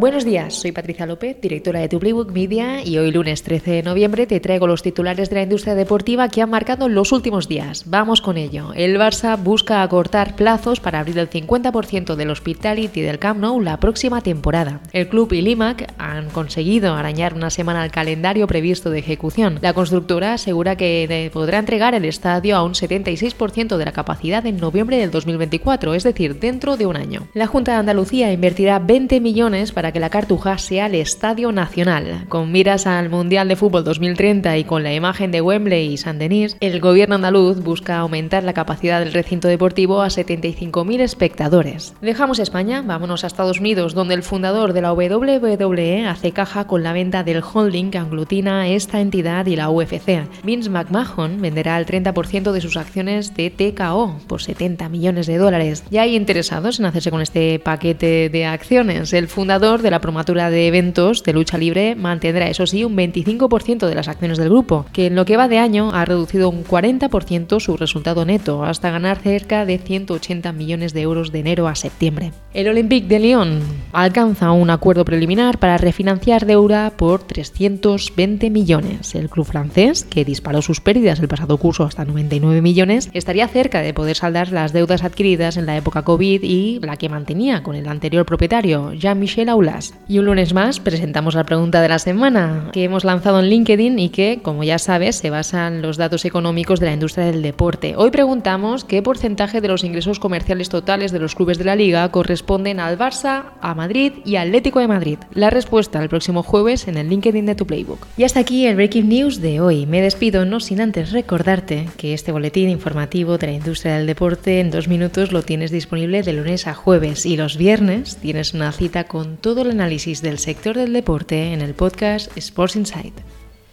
Buenos días, soy Patricia López, directora de Tu Playbook Media y hoy lunes 13 de noviembre te traigo los titulares de la industria deportiva que han marcado los últimos días. Vamos con ello. El Barça busca acortar plazos para abrir el 50% del Hospitality del Camp Nou la próxima temporada. El club y Limac han conseguido arañar una semana al calendario previsto de ejecución. La constructora asegura que podrá entregar el estadio a un 76% de la capacidad en noviembre del 2024, es decir, dentro de un año. La Junta de Andalucía invertirá 20 millones para que la Cartuja sea el Estadio Nacional. Con miras al Mundial de Fútbol 2030 y con la imagen de Wembley y San Denis, el gobierno andaluz busca aumentar la capacidad del recinto deportivo a 75.000 espectadores. Dejamos España, vámonos a Estados Unidos, donde el fundador de la WWE hace caja con la venta del holding que aglutina esta entidad y la UFC. Vince McMahon venderá el 30% de sus acciones de TKO por 70 millones de dólares. Ya hay interesados en hacerse con este paquete de acciones. El fundador de la promotora de eventos de lucha libre mantendrá, eso sí, un 25% de las acciones del grupo, que en lo que va de año ha reducido un 40% su resultado neto, hasta ganar cerca de 180 millones de euros de enero a septiembre. El Olympique de Lyon alcanza un acuerdo preliminar para refinanciar deuda por 320 millones. El club francés, que disparó sus pérdidas el pasado curso hasta 99 millones, estaría cerca de poder saldar las deudas adquiridas en la época COVID y la que mantenía con el anterior propietario, Jean-Michel Aulas y un lunes más presentamos la pregunta de la semana que hemos lanzado en LinkedIn y que, como ya sabes, se basa en los datos económicos de la industria del deporte. Hoy preguntamos qué porcentaje de los ingresos comerciales totales de los clubes de la liga corresponden al Barça, a Madrid y Atlético de Madrid. La respuesta el próximo jueves en el LinkedIn de tu Playbook. Y hasta aquí el Breaking News de hoy. Me despido no sin antes recordarte que este boletín informativo de la industria del deporte en dos minutos lo tienes disponible de lunes a jueves y los viernes tienes una cita con todo el análisis del sector del deporte en el podcast Sports Insight.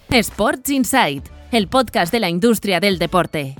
Sports Insight, el podcast de la industria del deporte.